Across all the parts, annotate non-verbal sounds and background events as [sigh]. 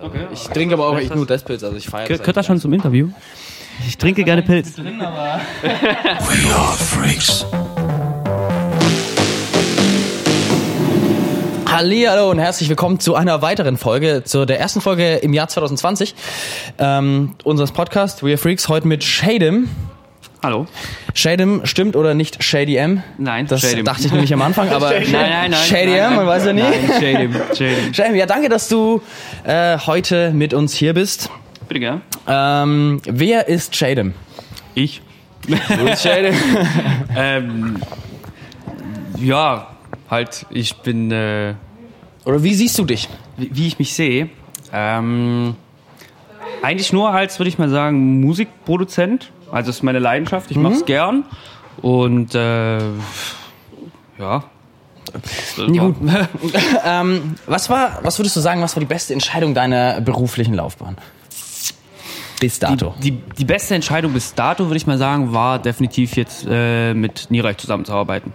Okay. Ich trinke aber auch echt nur Deathpilz, also ich feiere Gehört das schon zum Interview? Ich trinke gerne Pilz. drin, aber We are freaks. Hallo und herzlich willkommen zu einer weiteren Folge, zu der ersten Folge im Jahr 2020 ähm, unseres Podcasts We Are Freaks, heute mit Shadem. Hallo. Shadem stimmt oder nicht Shady M? Nein, Das Shadem. dachte ich nämlich am Anfang, aber [laughs] Nein, nein, nein. Shady nein, M, man weiß ja nie. Nein, Shadem, Shadem. Shadem, ja danke, dass du äh, heute mit uns hier bist. Bitte gern. Ähm, wer ist Shadem? Ich. Du bist Shadem. [laughs] Ähm, ja, halt, ich bin, äh, Oder wie siehst du dich? wie, wie ich mich sehe, ähm, eigentlich nur als, würde ich mal sagen, Musikproduzent. Also das ist meine Leidenschaft, ich mach's gern. Und, äh, ja. Nee, gut. [laughs] ähm, was war, was würdest du sagen, was war die beste Entscheidung deiner beruflichen Laufbahn? Bis dato. Die, die beste Entscheidung bis dato, würde ich mal sagen, war definitiv jetzt äh, mit Niereich zusammenzuarbeiten.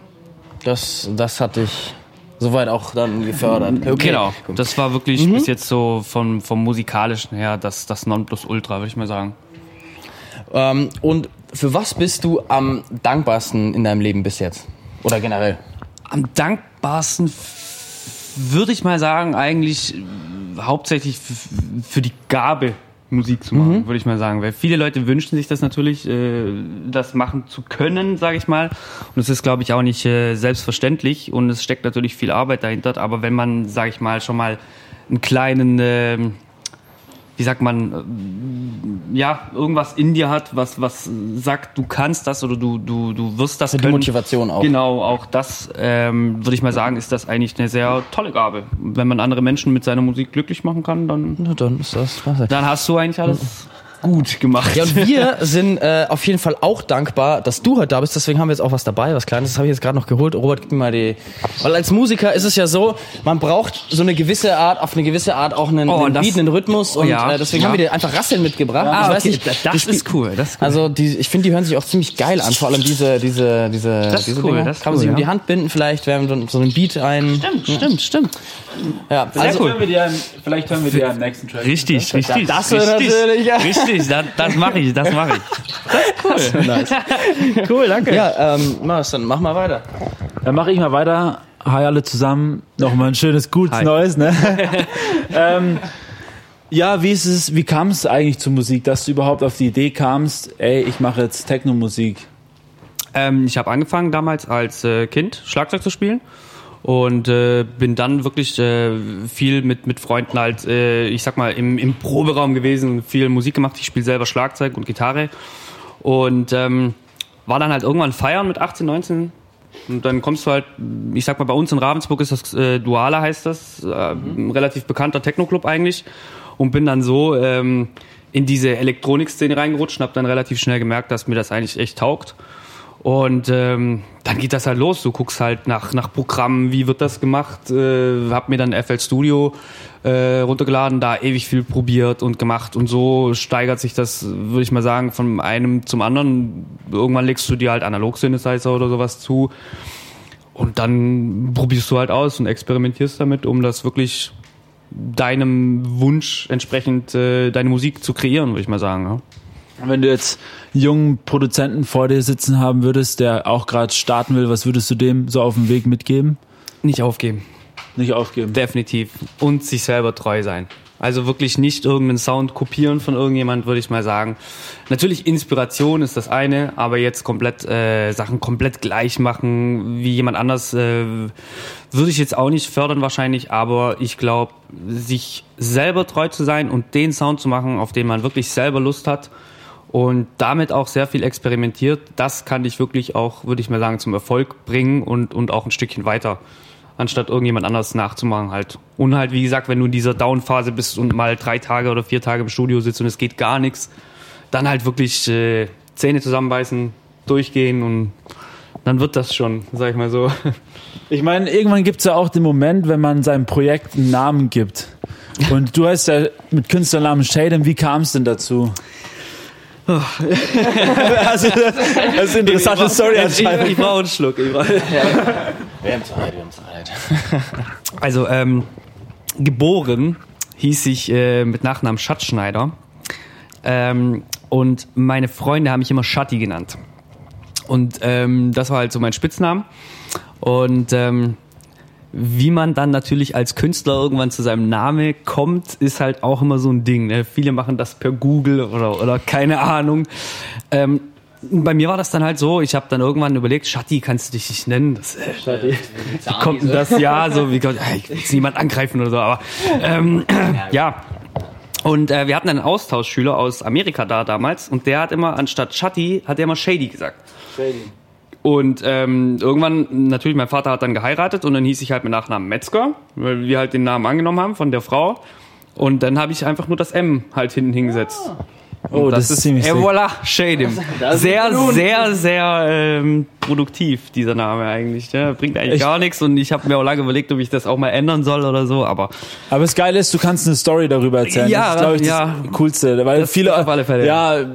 Das, das hat dich soweit auch dann gefördert. Okay. Genau. Das war wirklich bis jetzt so vom, vom musikalischen her das, das Nonplusultra, würde ich mal sagen. Ähm, und für was bist du am dankbarsten in deinem Leben bis jetzt? Oder generell? Am dankbarsten würde ich mal sagen, eigentlich äh, hauptsächlich für die Gabe, Musik zu machen, würde ich mal sagen. Weil viele Leute wünschen sich das natürlich, äh, das machen zu können, sage ich mal. Und es ist, glaube ich, auch nicht äh, selbstverständlich und es steckt natürlich viel Arbeit dahinter. Aber wenn man, sage ich mal, schon mal einen kleinen, ähm, wie sagt man, äh, ja, irgendwas in dir hat, was, was sagt, du kannst das oder du, du, du wirst das Die können. Motivation auch. Genau, auch das ähm, würde ich mal sagen, ist das eigentlich eine sehr tolle Gabe. Wenn man andere Menschen mit seiner Musik glücklich machen kann, dann, Na, dann ist das dann hast du eigentlich alles gut gemacht. Ja, und wir sind äh, auf jeden Fall auch dankbar, dass du heute da bist. Deswegen haben wir jetzt auch was dabei, was Kleines. Das habe ich jetzt gerade noch geholt. Robert, gib mir mal die. Weil als Musiker ist es ja so, man braucht so eine gewisse Art, auf eine gewisse Art auch einen, Oh, einen das- Beat, einen Rhythmus. Und ja, äh, deswegen ja. haben wir dir einfach Rasseln mitgebracht. Ah, ich weiß okay, nicht, das- das ist cool, das ist cool. Also die, ich finde, die hören sich auch ziemlich geil an. Vor allem diese, diese, diese, Das ist diese cool, Dinger. das ist Kann man cool, sich um ja. die Hand binden vielleicht, wir haben so, einen Beat ein. Stimmt, stimmt, stimmt. Ja, also, Hören wir dir vielleicht hören wir dir im nächsten Track. Richtig, richtig. das richtig, natürlich, ja. Richtig, [laughs] das, das mache ich, das mache ich. Das ist cool. nice. [laughs] Cool, danke. Ja, ähm, Marius, dann mach mal weiter. Dann mache ich mal weiter. Hi alle zusammen. Nochmal ein schönes, gutes Hi. Neues. Ne? [laughs] ähm, ja, wie ist es, wie kam es eigentlich zur Musik, dass du überhaupt auf die Idee kamst, ey, ich mache jetzt Techno-Musik? Ähm, ich habe angefangen damals als äh, Kind Schlagzeug zu spielen und äh, bin dann wirklich äh, viel mit, mit Freunden halt, äh, ich sag mal, im, im Proberaum gewesen, viel Musik gemacht. Ich spiele selber Schlagzeug und Gitarre und ähm, war dann halt irgendwann feiern mit 18, 19 und dann kommst du halt, ich sag mal, bei uns in Ravensburg ist das äh, Duala heißt das, äh, ein relativ bekannter Techno-Club eigentlich und bin dann so ähm, in diese Elektronik-Szene reingerutscht und habe dann relativ schnell gemerkt, dass mir das eigentlich echt taugt. Und ähm, dann geht das halt los. Du guckst halt nach, nach Programmen, wie wird das gemacht. Äh, hab mir dann FL Studio äh, runtergeladen, da ewig viel probiert und gemacht. Und so steigert sich das, würde ich mal sagen, von einem zum anderen. Irgendwann legst du dir halt Analog-Synthesizer oder sowas zu. Und dann probierst du halt aus und experimentierst damit, um das wirklich deinem Wunsch entsprechend äh, deine Musik zu kreieren, würde ich mal sagen. Ja. Wenn du jetzt einen jungen Produzenten vor dir sitzen haben würdest, der auch gerade starten will, was würdest du dem so auf dem Weg mitgeben? Nicht aufgeben. Nicht aufgeben. Definitiv. Und sich selber treu sein. Also wirklich nicht irgendeinen Sound kopieren von irgendjemand, würde ich mal sagen. Natürlich Inspiration ist das eine, aber jetzt komplett äh, Sachen komplett gleich machen wie jemand anders äh, würde ich jetzt auch nicht fördern wahrscheinlich, aber ich glaube, sich selber treu zu sein und den Sound zu machen, auf den man wirklich selber Lust hat und damit auch sehr viel experimentiert, das kann dich wirklich auch, würde ich mal sagen, zum Erfolg bringen und, und auch ein Stückchen weiter anstatt irgendjemand anders nachzumachen halt. Und halt, wie gesagt, wenn du in dieser Down-Phase bist und mal drei Tage oder vier Tage im Studio sitzt und es geht gar nichts, dann halt wirklich äh, Zähne zusammenbeißen, durchgehen und dann wird das schon, sag ich mal so. [laughs] Ich meine, irgendwann gibt es ja auch den Moment, wenn man seinem Projekt einen Namen gibt. Und du heißt ja mit Künstlernamen Shaden, wie kam es denn dazu? [laughs] also, das ist eine interessante Story ich, anscheinend. ich brauche einen Schluck. Ich brauch- [laughs] Wir haben Zeit, wir haben Zeit. [laughs] Also, ähm, geboren hieß ich äh, mit Nachnamen Schatzschneider. Ähm, und meine Freunde haben mich immer Schatti genannt. Und ähm, das war halt so mein Spitzname. Und ähm, wie man dann natürlich als Künstler irgendwann zu seinem Name kommt, ist halt auch immer so ein Ding. Ne? Viele machen das per Google oder, oder keine Ahnung. Ähm, bei mir war das dann halt so, ich habe dann irgendwann überlegt, Schatti, kannst du dich nicht nennen? Das, äh, Schatti. Wie kommt denn das? Ja, so wie Gott, ich will jetzt niemand angreifen oder so, aber ähm, [laughs] ja. Und äh, wir hatten einen Austauschschüler aus Amerika da damals und der hat immer, anstatt Schatti, hat er immer Shady gesagt. Shady. Und ähm, irgendwann, natürlich, mein Vater hat dann geheiratet und dann hieß ich halt mit Nachnamen Metzger, weil wir halt den Namen angenommen haben von der Frau. Und dann habe ich einfach nur das M halt hinten hingesetzt. Ah. Oh, das, ist ziemlich Et voilà, Shadim. [laughs] Sehr, sehr, sehr ähm, produktiv, dieser Name eigentlich. Ja, bringt eigentlich Ich- gar nichts und ich habe mir auch lange überlegt, ob ich das auch mal ändern soll oder so, aber Aber das Geile ist, du kannst eine Story darüber erzählen. Ja, das ist, glaube ich, ja. das Coolste. Weil Das viele, auf alle Fälle. ja,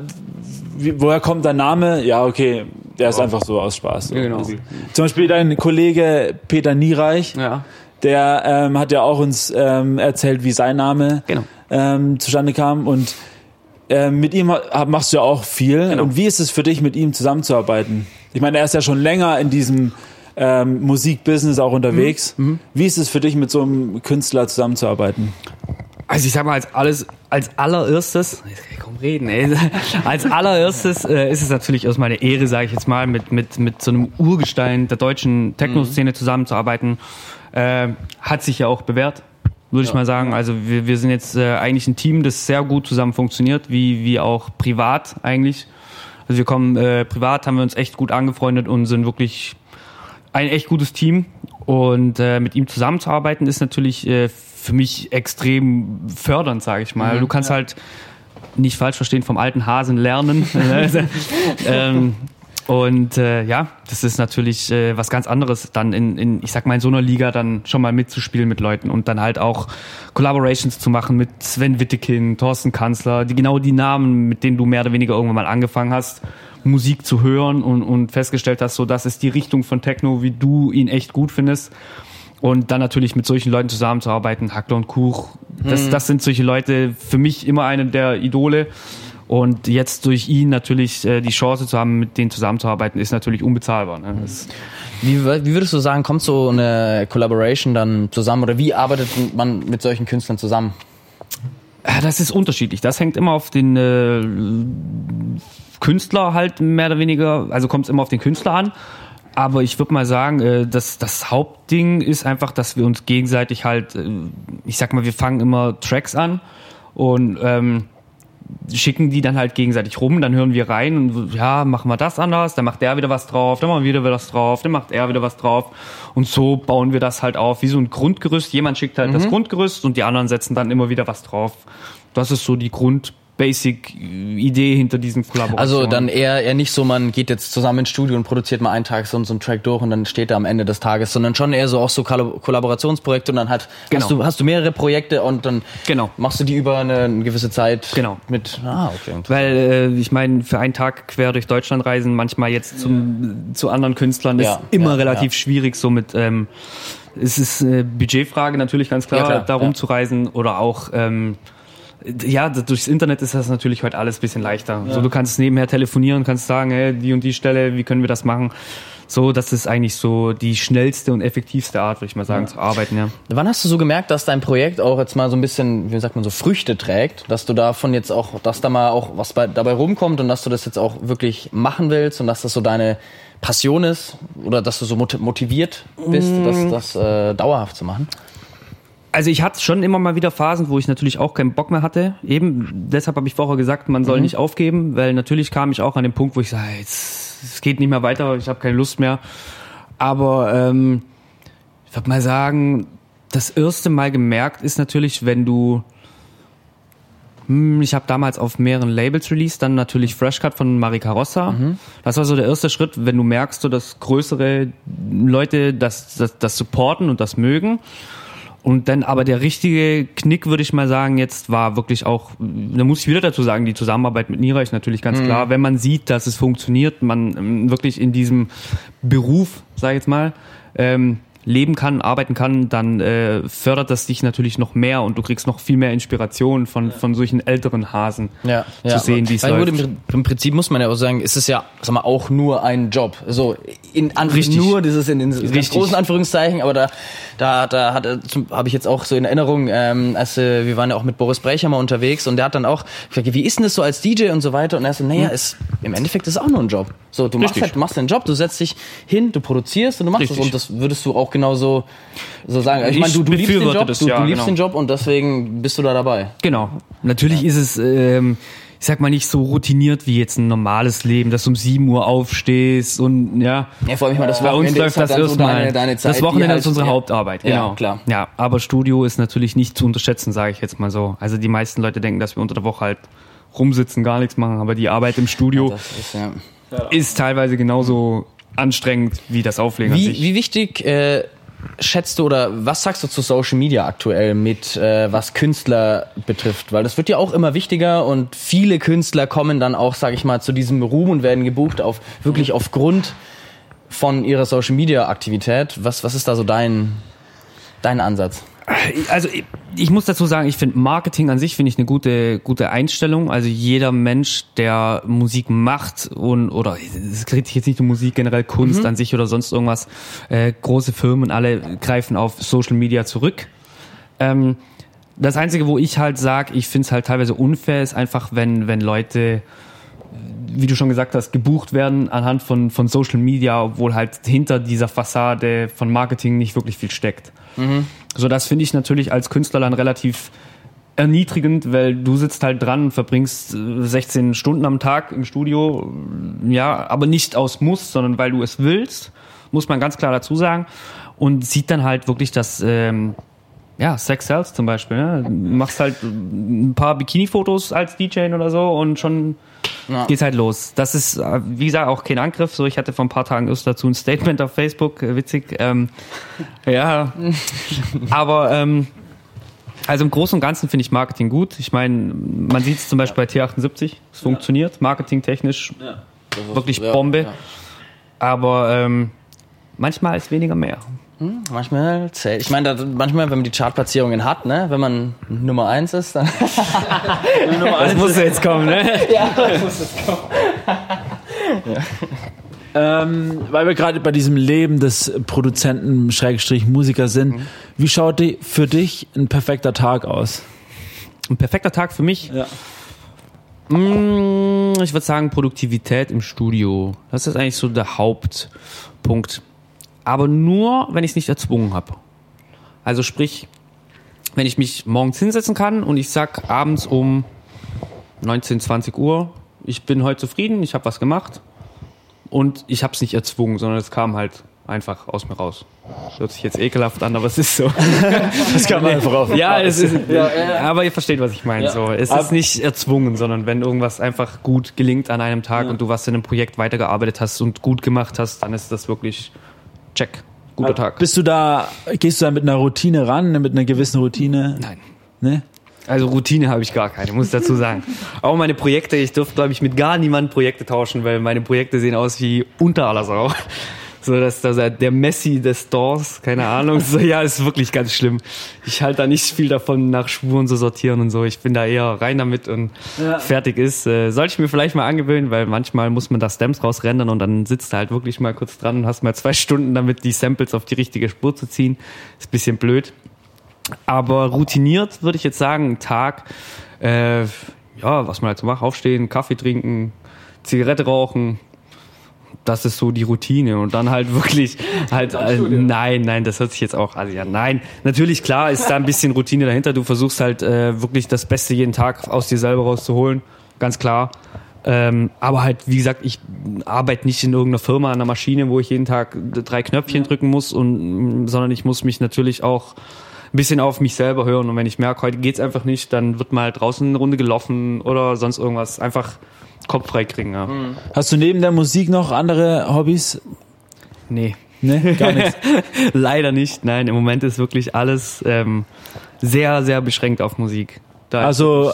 wie, woher kommt dein Name? Ja, okay, der ist einfach so aus Spaß. So. Genau. Zum Beispiel dein Kollege Peter Niereich, ja. der ähm, hat ja auch uns ähm, erzählt, wie sein Name Genau. ähm, zustande kam und ähm, mit ihm machst du ja auch viel. Genau. Und wie ist es für dich, mit ihm zusammenzuarbeiten? Ich meine, er ist ja schon länger in diesem ähm, Musikbusiness auch unterwegs. Mhm. Wie ist es für dich, mit so einem Künstler zusammenzuarbeiten? Also ich sag mal, als alles, als allererstes, jetzt kann ich kaum reden, ey. [laughs] Als allererstes äh, ist es natürlich erstmal eine Ehre, sage ich jetzt mal, mit, mit, mit so einem Urgestein der deutschen Techno-Szene zusammenzuarbeiten. Äh, hat sich ja auch bewährt, würde ich mal sagen. Also wir, wir sind jetzt äh, eigentlich ein Team, das sehr gut zusammen funktioniert, wie, wie auch privat eigentlich. Also wir kommen äh, privat, haben wir uns echt gut angefreundet und sind wirklich ein echt gutes Team. Und äh, mit ihm zusammenzuarbeiten ist natürlich äh, für mich extrem fördernd, sage ich mal. du kannst halt nicht falsch verstehen vom alten Hasen lernen. [laughs] ähm, und äh, ja, das ist natürlich äh, was ganz anderes, dann in, in, ich sag mal, in so einer Liga dann schon mal mitzuspielen mit Leuten und dann halt auch Collaborations zu machen mit Sven Wittekin, Thorsten Kanzler, die genau die Namen, mit denen du mehr oder weniger irgendwann mal angefangen hast, Musik zu hören und, und festgestellt hast, so das ist die Richtung von Techno, wie du ihn echt gut findest. Und dann natürlich mit solchen Leuten zusammenzuarbeiten, Hackler und Kuch, das, das sind solche Leute, für mich immer eine der Idole. Und jetzt durch ihn natürlich äh, die Chance zu haben, mit denen zusammenzuarbeiten, ist natürlich unbezahlbar. Ne? Das, Wie, wie würdest du sagen, kommt so eine Collaboration dann zusammen oder wie arbeitet man mit solchen Künstlern zusammen? Ja, das ist unterschiedlich. Das hängt immer auf den äh, Künstler halt mehr oder weniger, also kommt es immer auf den Künstler an. Aber ich würde mal sagen, äh, das, das Hauptding ist einfach, dass wir uns gegenseitig halt, äh, ich sag mal, wir fangen immer Tracks an und ähm, schicken die dann halt gegenseitig rum, dann hören wir rein und ja, machen wir das anders, dann macht der wieder was drauf, dann machen wir wieder was drauf, dann macht er wieder was drauf und so bauen wir das halt auf, wie so ein Grundgerüst. Jemand schickt halt das Grundgerüst und die anderen setzen dann immer wieder was drauf. Das ist so die Grund-Basic-Idee hinter diesen Kollaborationen. Also dann eher, eher nicht so, man geht jetzt zusammen ins Studio und produziert mal einen Tag so, so einen Track durch und dann steht er am Ende des Tages, sondern schon eher so auch so Kollab- Kollaborationsprojekte und dann hat, Genau. hast, du, hast du mehrere Projekte und dann Genau. machst du die über eine, eine gewisse Zeit Genau. mit. Ah, okay. Weil äh, ich meine, für einen Tag quer durch Deutschland reisen, manchmal jetzt zum, zu anderen Künstlern, ist Ja, immer ja, relativ ja. schwierig. So mit, ähm, es ist eine Budgetfrage natürlich ganz klar, Ja, klar, da ja. rumzureisen oder auch ähm, ja, durchs Internet ist das natürlich heute alles ein bisschen leichter. So, du kannst nebenher telefonieren, kannst sagen, hey, die und die Stelle, wie können wir das machen? So, das ist eigentlich so die schnellste und effektivste Art, würde ich mal sagen, zu arbeiten, ja. Wann hast du so gemerkt, dass dein Projekt auch jetzt mal so ein bisschen, wie sagt man so, Früchte trägt? Dass du davon jetzt auch, dass da mal auch was bei, dabei rumkommt und dass du das jetzt auch wirklich machen willst und dass das so deine Passion ist oder dass du so moti- motiviert bist, das, das äh, dauerhaft zu machen? Also ich hatte schon immer mal wieder Phasen, wo ich natürlich auch keinen Bock mehr hatte. Eben deshalb habe ich vorher gesagt, man soll nicht aufgeben, weil natürlich kam ich auch an den Punkt, wo ich sage, jetzt es geht nicht mehr weiter, ich habe keine Lust mehr. Aber ähm, ich würde mal sagen, das erste Mal gemerkt ist natürlich, wenn du hm, ich habe damals auf mehreren Labels released, dann natürlich Fresh Cut von Marika Rossa. Das war so der erste Schritt, wenn du merkst, so, dass größere Leute das, das, das supporten und das mögen. Und dann aber der richtige Knick, würde ich mal sagen, jetzt war wirklich auch, da muss ich wieder dazu sagen, die Zusammenarbeit mit Nira ist natürlich ganz klar, wenn man sieht, dass es funktioniert, man ähm, wirklich in diesem Beruf, sag ich jetzt mal, ähm, leben kann, arbeiten kann, dann äh, fördert das dich natürlich noch mehr und du kriegst noch viel mehr Inspiration von, von solchen älteren Hasen ja, zu ja. sehen, wie es läuft. gut, im, Prinzip muss man ja auch sagen, es ist ja, sag mal, auch nur ein Job. So in Anf Richtig. nur dieses in den Richtig. großen Anführungszeichen, aber da da da hat habe ich jetzt auch so in Erinnerung, ähm, als äh, wir waren ja auch mit Boris Brecher mal unterwegs und der hat dann auch gesagt, wie ist denn das so als DJ und so weiter und er so, naja, ist im Endeffekt ist es auch nur ein Job. So, du machst halt, du machst deinen Job, du setzt dich hin, du produzierst und du machst Richtig. es und das würdest du auch genauso so sagen. Ich Ich meine, du, du liebst den Job, das, du, ja, du liebst genau. den Job und deswegen bist du da dabei. Genau. Natürlich ist es, ähm, ich sag mal, nicht so routiniert wie jetzt ein normales Leben, dass du um 7 Uhr aufstehst und ja. Ja, vor allem, meine, das Bei uns Wochenende läuft ist halt das so erstmal. Zeit, das Wochenende halt- ist unsere ja. Hauptarbeit, Ja, genau. klar. Ja, aber Studio ist natürlich nicht zu unterschätzen, sage ich jetzt mal so. Also die meisten Leute denken, dass wir unter der Woche halt rumsitzen, gar nichts machen, aber die Arbeit im Studio Das ist, ja. ist teilweise genauso anstrengend wie das Auflegen an Wie, sich. wie wichtig äh, schätzt du oder was sagst du zu Social Media aktuell mit, äh, was Künstler betrifft? Weil das wird ja auch immer wichtiger und viele Künstler kommen dann auch, sag ich mal, zu diesem Ruhm und werden gebucht auf wirklich aufgrund von ihrer Social Media Aktivität. Was, was ist da so dein, dein Ansatz? Also ich, ich muss dazu sagen, ich finde Marketing an sich finde ich eine gute gute Einstellung. Also jeder Mensch, der Musik macht und oder es kriegt sich jetzt nicht um Musik, generell Kunst an sich oder sonst irgendwas. Äh, große Firmen alle greifen auf Social Media zurück. Ähm, das einzige, wo ich halt sage, ich finde es halt teilweise unfair, ist einfach, wenn wenn Leute wie du schon gesagt hast, gebucht werden anhand von, von Social Media, obwohl halt hinter dieser Fassade von Marketing nicht wirklich viel steckt. So, das finde ich natürlich als Künstler dann relativ erniedrigend, weil du sitzt halt dran und verbringst äh, 16 Stunden am Tag im Studio, ja, aber nicht aus Muss, sondern weil du es willst, muss man ganz klar dazu sagen. Und sieht dann halt wirklich, dass ähm, ja, Sex Sells zum Beispiel. Ne? Du machst halt ein paar Bikini-Fotos als DJ oder so und schon Ja. geht's halt los. Das ist, wie gesagt, auch kein Angriff. So, ich hatte vor ein paar Tagen erst dazu ein Statement auf Facebook, witzig. Ähm, [laughs] ja, aber ähm, also im Großen und Ganzen finde ich Marketing gut. Ich meine, man sieht es zum Beispiel bei T78, es funktioniert, marketingtechnisch wirklich Ja, Bombe. ja. Aber ähm, manchmal ist weniger mehr. Manchmal zählt. Ich meine, da- manchmal, wenn man die Chartplatzierungen hat, ne, wenn man Nummer eins ist, dann. [laughs] Das muss jetzt kommen, ne? Ähm, weil wir gerade bei diesem Leben des Produzenten Schrägstrich Musiker sind, wie schaut die für dich ein perfekter Tag aus? Ein perfekter Tag für mich. Ja. Mm, Ich würde sagen Produktivität im Studio. Das ist eigentlich so der Hauptpunkt. Aber nur, wenn ich es nicht erzwungen habe. Also sprich, wenn ich mich morgens hinsetzen kann und ich sag abends um 19, 20 Uhr, ich bin heute zufrieden, ich habe was gemacht und ich habe es nicht erzwungen, sondern es kam halt einfach aus mir raus. Hört sich jetzt ekelhaft an, aber es ist so. [laughs] Das kann man einfach auf. Ja, es ist, aber ihr versteht, was ich meine. So, es ist nicht erzwungen, sondern wenn irgendwas einfach gut gelingt an einem Tag und du was in einem Projekt weitergearbeitet hast und gut gemacht hast, dann ist das wirklich check. Guter Tag. Bist du da, gehst du da mit einer Routine ran, mit einer gewissen Routine? Nein. Ne? Also Routine habe ich gar keine, muss ich dazu sagen. [laughs] Auch meine Projekte, ich dürfte, glaube ich, mit gar niemandem Projekte tauschen, weil meine Projekte sehen aus wie unter aller Sau. So, dass dass er der Messi des Stores, keine Ahnung. So, ja, ist wirklich ganz schlimm. Ich halte da nicht viel davon, nach Spuren zu sortieren und so. Ich bin da eher rein damit und fertig ist. Äh, sollte ich mir vielleicht mal angewöhnen, weil manchmal muss man da Stems rausrendern und dann sitzt du halt wirklich mal kurz dran und hast mal zwei Stunden damit, die Samples auf die richtige Spur zu ziehen. Ist ein bisschen blöd. Aber routiniert würde ich jetzt sagen, ein Tag, äh, ja, was man halt so macht, aufstehen, Kaffee trinken, Zigarette rauchen, das ist so die Routine. Und dann halt wirklich halt äh, nein nein das hört sich jetzt auch also ja nein. Natürlich klar ist da ein bisschen Routine dahinter. Du versuchst halt äh, wirklich das Beste jeden Tag aus dir selber rauszuholen ganz klar. Ähm, aber halt wie gesagt ich arbeite nicht in irgendeiner Firma an einer Maschine wo ich jeden Tag drei Knöpfchen drücken muss und sondern ich muss mich natürlich auch ein bisschen auf mich selber hören. Und wenn ich merke heute geht's einfach nicht dann wird mal halt draußen eine Runde gelaufen oder sonst irgendwas. Einfach Kopf frei kriegen ja. Hast du neben der Musik noch andere Hobbys? nee Ne, gar nichts. [laughs] Leider nicht. Nein, im Moment ist wirklich alles ähm, sehr, sehr beschränkt auf Musik. Da Also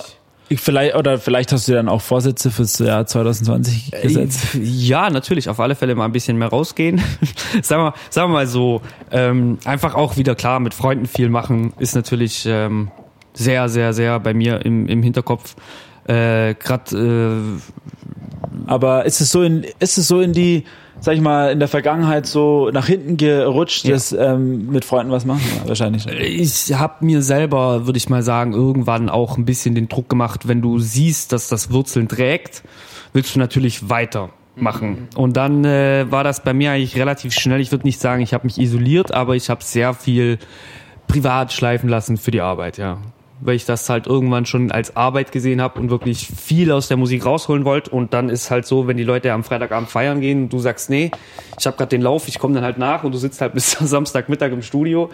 Ich vielleicht, oder vielleicht hast du dann auch Vorsätze fürs Jahr 2020 gesetzt. Ja, natürlich, auf alle Fälle mal ein bisschen mehr rausgehen. [laughs] sagen, wir, sagen wir mal so, ähm, einfach auch wieder klar mit Freunden viel machen, ist natürlich ähm, sehr, sehr, sehr bei mir im, im Hinterkopf. Äh, Gerade Aber ist es so in, ist es so in die, sag ich mal, in der Vergangenheit so nach hinten gerutscht, Ja. dass ähm, mit Freunden was machen? Ja, wahrscheinlich. äh, ich habe mir selber, würde ich mal sagen, irgendwann auch ein bisschen den Druck gemacht, wenn du siehst, dass das Wurzeln trägt, willst du natürlich weitermachen. Und dann äh, war das bei mir eigentlich relativ schnell. Ich würde nicht sagen, ich habe mich isoliert, aber ich habe sehr viel privat schleifen lassen für die Arbeit, ja. Weil ich das halt irgendwann schon als Arbeit gesehen habe und wirklich viel aus der Musik rausholen wollte. Und dann ist halt so, wenn die Leute am Freitagabend feiern gehen und du sagst, nee, ich habe gerade den Lauf, ich komme dann halt nach und du sitzt halt [laughs] bis Samstagmittag im Studio.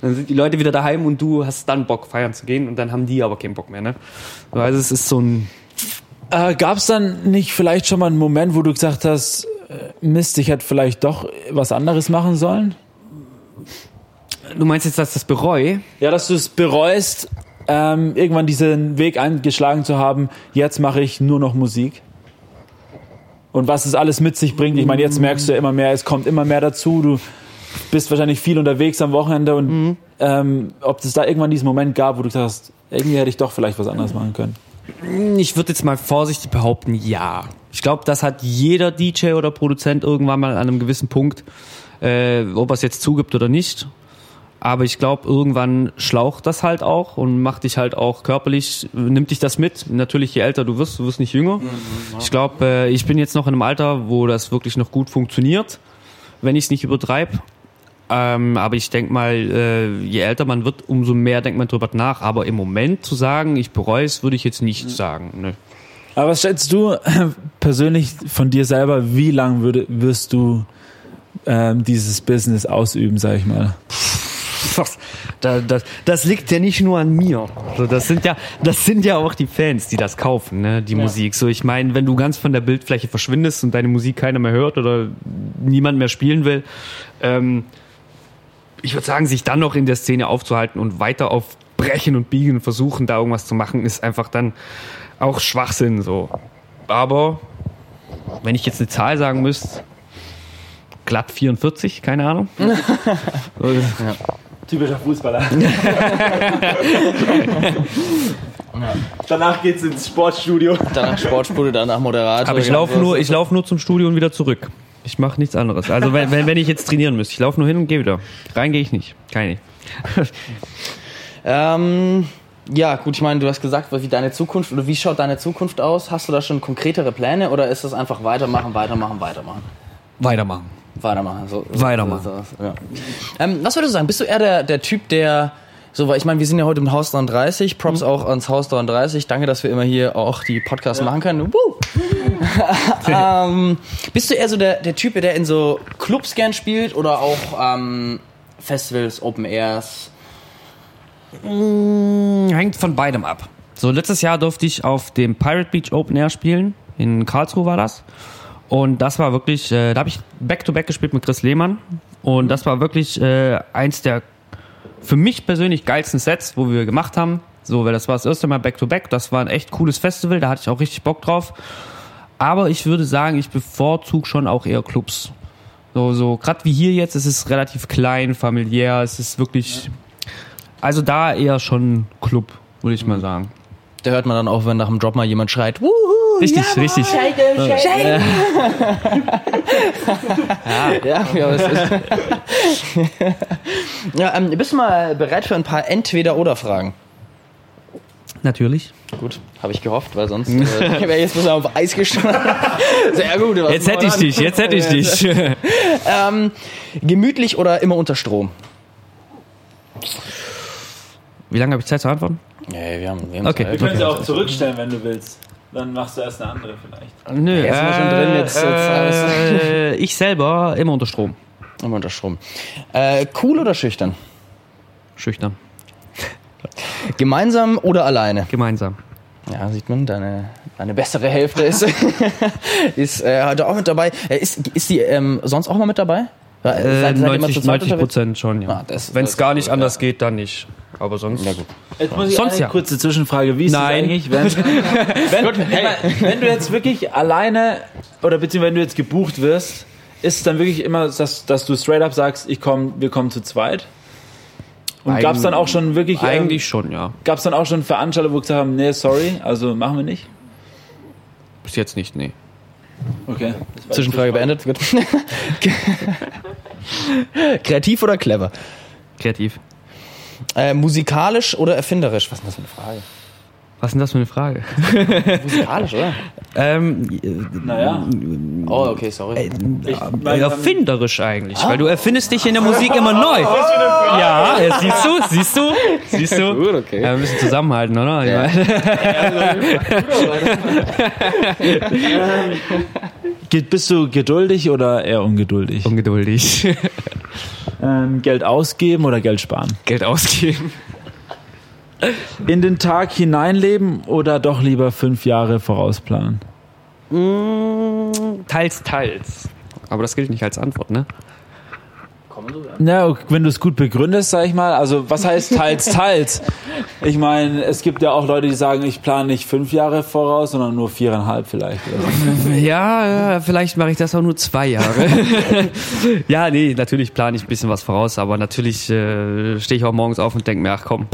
Dann sind die Leute wieder daheim und du hast dann Bock, feiern zu gehen und dann haben die aber keinen Bock mehr. Ne? Also es ist so ein Äh, Gab es dann nicht vielleicht schon mal einen Moment, wo du gesagt hast, äh, Mist, ich hätte vielleicht doch was anderes machen sollen? Du meinst jetzt, dass das bereue? Ja, dass du es bereust, ähm, irgendwann diesen Weg eingeschlagen zu haben, jetzt mache ich nur noch Musik. Und was es alles mit sich bringt. Ich meine, jetzt merkst du ja immer mehr, es kommt immer mehr dazu. Du bist wahrscheinlich viel unterwegs am Wochenende und ähm, ob es da irgendwann diesen Moment gab, wo du gesagt hast, irgendwie hätte ich doch vielleicht was anderes machen können. Ich würde jetzt mal vorsichtig behaupten, ja. Ich glaube, das hat jeder DJ oder Produzent irgendwann mal an einem gewissen Punkt, äh, ob er es jetzt zugibt oder nicht. Aber ich glaube, irgendwann schlaucht das halt auch und macht dich halt auch körperlich, nimmt dich das mit. Natürlich, je älter du wirst, du wirst nicht jünger. Ich glaube, äh, ich bin jetzt noch in einem Alter, wo das wirklich noch gut funktioniert, wenn ich es nicht übertreibe. Ähm, aber ich denke mal, äh, je älter man wird, umso mehr denkt man drüber nach. Aber im Moment zu sagen, ich bereue es, würde ich jetzt nicht sagen. Ne. Aber was schätzt du [clears throat] persönlich von dir selber, wie lange würde, wirst du ähm, dieses Business ausüben, sag ich mal? Das, das, das, das liegt ja nicht nur an mir. Also das sind ja, das sind ja auch die Fans, die das kaufen, ne, die Musik. So, ich meine, wenn du ganz von der Bildfläche verschwindest und deine Musik keiner mehr hört oder niemand mehr spielen will, ähm, ich würde sagen, sich dann noch in der Szene aufzuhalten und weiter auf Brechen und Biegen und versuchen, da irgendwas zu machen, ist einfach dann auch Schwachsinn. So. Aber wenn ich jetzt eine Zahl sagen müsste, glatt 44, keine Ahnung. [laughs] So, Typischer Fußballer. [laughs] Danach geht's ins Sportstudio. Danach Sportspule, danach Moderator. Aber ich laufe nur, ich laufe nur zum Studio und wieder zurück. Ich mache nichts anderes. Also wenn, wenn, wenn ich jetzt trainieren müsste, ich laufe nur hin und gehe wieder. Rein gehe ich nicht. Keine. nicht. Ähm, ja, gut, ich meine, du hast gesagt, wie deine Zukunft oder wie schaut deine Zukunft aus? Hast du da schon konkretere Pläne oder ist das einfach weitermachen, weitermachen, weitermachen? Weitermachen. Weitermachen. So, Weitermachen. So, so, ja. ähm, was würdest du sagen? Bist du eher der, der Typ, der so, weil ich meine, wir sind ja heute im Haus 33, Props auch ans Haus 33. Danke, dass wir immer hier auch die Podcasts machen können. [laughs] Ähm, bist du eher so der, der Typ, der in so Clubs gern spielt oder auch ähm, Festivals, Open Airs? Hängt von beidem ab. So, letztes Jahr durfte ich auf dem Pirate Beach Open Air spielen. In Karlsruhe war das. Und das war wirklich, äh, da habe ich Back-to-Back gespielt mit Chris Lehmann. Und das war wirklich äh, eins der für mich persönlich geilsten Sets, wo wir gemacht haben. So, weil das war das erste Mal Back-to-Back. Das war ein echt cooles Festival, da hatte ich auch richtig Bock drauf. Aber ich würde sagen, ich bevorzuge schon auch eher Clubs. So, so gerade wie hier jetzt, es ist relativ klein, familiär, es ist wirklich. Also da eher schon Club, würde ich mal sagen. Da hört man dann auch, wenn nach dem Drop mal jemand schreit, Wuhu! Richtig, richtig. Ja, ja, es ist. [laughs] ja ähm, bist du mal bereit für ein paar Entweder-Oder-Fragen? Natürlich. Gut, habe ich gehofft, weil sonst äh, [laughs] wäre jetzt bloß auf Eis gestanden. [laughs] Sehr gut. Jetzt hätte ich dich, jetzt hätte ich dich. Ähm, gemütlich oder immer unter Strom? Wie lange habe ich Zeit zu antworten? Nee, wir haben, wir haben Okay. Zeit. Wir können sie auch zurückstellen, wenn du willst. Dann machst du erst eine andere vielleicht. Nö, jetzt sind wir schon drin, jetzt- jetzt alles. äh, ich selber immer unter Strom. Immer unter Strom. Äh, cool oder schüchtern? Schüchtern. Gemeinsam oder alleine? Gemeinsam. Ja, sieht man, deine, deine bessere Hälfte ist, [laughs] ist äh, heute auch mit dabei. Äh, ist, ist die ähm, sonst auch mal mit dabei? Ja, Äh, seid- seid ihr immer 90, zu zweit 90 unterwegs? Prozent schon, ja. Ah, Wenn es gar nicht ja. anders geht, dann nicht. Aber sonst. Jetzt muss ich Sonst eine ja. kurze Zwischenfrage. Wie ist Nein. eigentlich, wenn, [laughs] wenn, wenn, wenn du jetzt wirklich alleine oder beziehungsweise wenn du jetzt gebucht wirst, ist es dann wirklich immer, dass, dass du straight up sagst, ich komm, wir kommen zu zweit? Und gab es dann auch schon wirklich, ähm, Eigentlich schon, ja. gab es dann auch schon Veranstalter, wo gesagt haben, nee, sorry, also machen wir nicht? Bis jetzt nicht, nee. Okay. Zwischenfrage beendet. Gut. [laughs] Kreativ oder clever? Kreativ. Äh, musikalisch oder erfinderisch? Was ist denn das für eine Frage? Was ist denn das für eine Frage? Musikalisch, oder? [laughs] ähm, Naja. Oh, okay, sorry. äh, erfinderisch eigentlich, weil du erfindest dich in der Musik immer neu. Ja, ja, siehst du, siehst du, siehst du. Gut, okay. Ja, wir müssen zusammenhalten, oder? Ja. [laughs] Bist du geduldig oder eher ungeduldig? Ungeduldig. Ähm, Geld ausgeben oder Geld sparen? Geld ausgeben. In den Tag hineinleben oder doch lieber fünf Jahre vorausplanen? Teils, teils. Aber das gilt nicht als Antwort, ne? Na, wenn du es gut begründest, sag ich mal. Also, was heißt teils, teils? Ich meine, es gibt ja auch Leute, die sagen, ich plane nicht fünf Jahre voraus, sondern nur viereinhalb vielleicht. So. [laughs] Ja, ja, vielleicht mache ich das auch nur zwei Jahre. [laughs] ja, nee, natürlich plane ich ein bisschen was voraus, aber natürlich äh, stehe ich auch morgens auf und denke mir, ach komm,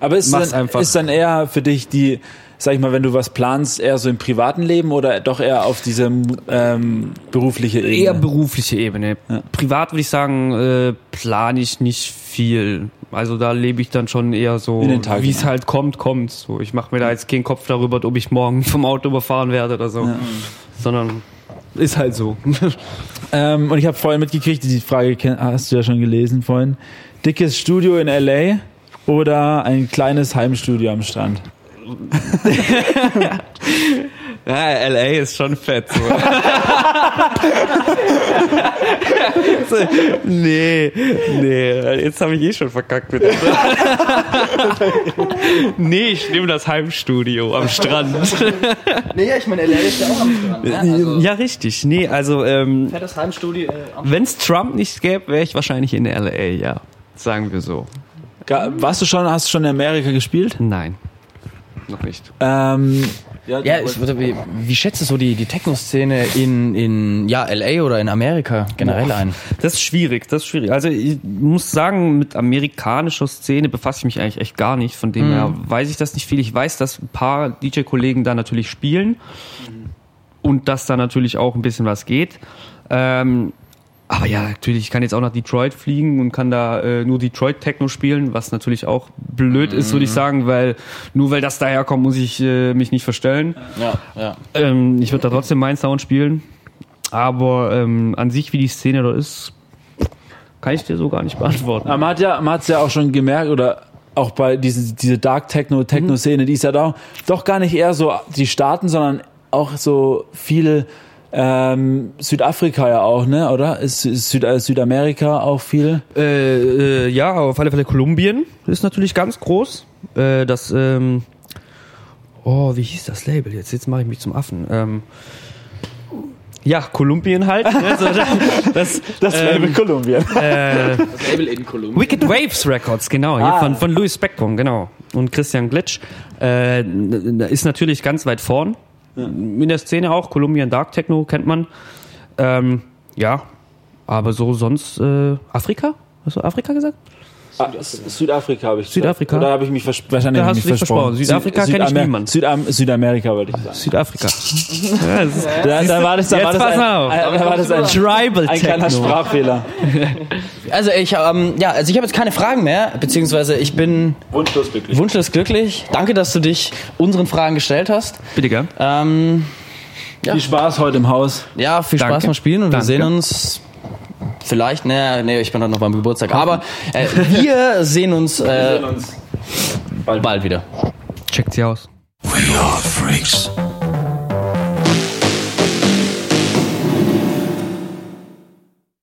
Aber ist Mach's dann, einfach. ist dann eher für dich die, sag ich mal, wenn du was planst, eher so im privaten Leben oder doch eher auf diese ähm, berufliche Ebene? eher berufliche Ebene. Privat würde ich sagen, äh, plane ich nicht viel. Also da lebe ich dann schon eher so, wie es halt kommt, kommt. So, ich mache mir da jetzt keinen Kopf darüber, ob ich morgen [laughs] vom Auto überfahren werde oder so, sondern ist halt so. [laughs] Ähm, und ich habe vorhin mitgekriegt, die Frage hast du ja schon gelesen vorhin. Dickes Studio in LA oder ein kleines Heimstudio am Strand? [laughs] Ja, LA ist schon fett. So. [laughs] nee, nee, jetzt habe ich eh schon verkackt mit dem. [laughs] Nee, ich nehme das Heimstudio am Strand. Nee, ja, ich meine, LA ist ja auch am Strand. Ne? Also, Ja, richtig. Nee, also ähm, fettes Heimstudio äh, wenn es Trump nicht gäbe, wäre ich wahrscheinlich in LA, ja. Sagen wir so. Warst du schon, hast du schon in Amerika gespielt? Nein. Noch nicht. Ähm, Ja, ich würde, wie, wie schätzt du so die, die Techno-Szene in, in ja, LA oder in Amerika generell ein? Das ist schwierig, das ist schwierig. Also ich muss sagen, mit amerikanischer Szene befasse ich mich eigentlich echt gar nicht. Von dem her weiß ich das nicht viel. Ich weiß, dass ein paar DJ-Kollegen da natürlich spielen und dass da natürlich auch ein bisschen was geht. Ähm, aber ja, natürlich, ich kann jetzt auch nach Detroit fliegen und kann da äh, nur Detroit Techno spielen, was natürlich auch blöd ist, würde ich sagen, weil nur weil das daherkommt, muss ich äh, mich nicht verstellen. Ja, ja. Ähm, ich würde da trotzdem meinen Sound spielen. Aber ähm, an sich, wie die Szene da ist, kann ich dir so gar nicht beantworten. Aber man hat ja, man hat's ja auch schon gemerkt, oder auch bei diese, diese Dark Techno, Techno-Szene, die ist ja doch, doch gar nicht eher so die Staaten, sondern auch so viel ähm, Südafrika ja auch, ne? Oder? Ist, Süd, äh, Südamerika auch viel? Äh, äh, ja, auf alle Fälle Kolumbien ist natürlich ganz groß. Äh, das, ähm, oh, wie hieß das Label jetzt? Jetzt mache ich mich zum Affen. Ähm, ja, Kolumbien halt. ne, so, das, Das ähm, Kolumbien. äh, Das Label in Kolumbien. Wicked Waves Records, genau, hier Ah. von, von Louis Spectrum, genau. Und Christian Glitsch. Äh, ist natürlich ganz weit vorn. In der Szene auch, Colombian Dark Techno kennt man. Ähm, ja, aber so sonst äh, Afrika? Hast du Afrika gesagt? Ah, Südafrika habe ich. Südafrika? Oder habe ich mich wahrscheinlich Da hast mich du dich versprochen. Südafrika Süd- kenn ich Südamer- niemand. Südam Südamerika wollte ich sagen. Südafrika. [laughs] ja, Da, da war das, da Jetzt war das ein, ein, da war das ein, Tribal ein kleiner. Sprachfehler. [laughs] Also ich, ähm, ja, also ich habe jetzt keine Fragen mehr, beziehungsweise ich bin Wunschlos glücklich. wunschlos glücklich. Danke, dass du dich unseren Fragen gestellt hast. Bitte gern. Ähm, Viel Spaß heute im Haus. ja, viel Spaß Danke. beim Spielen und Danke. wir sehen uns vielleicht, naja, nee, ich bin heute noch beim Geburtstag, aber äh, wir sehen uns, äh, bald wieder. Checkt sie aus. We are freaks.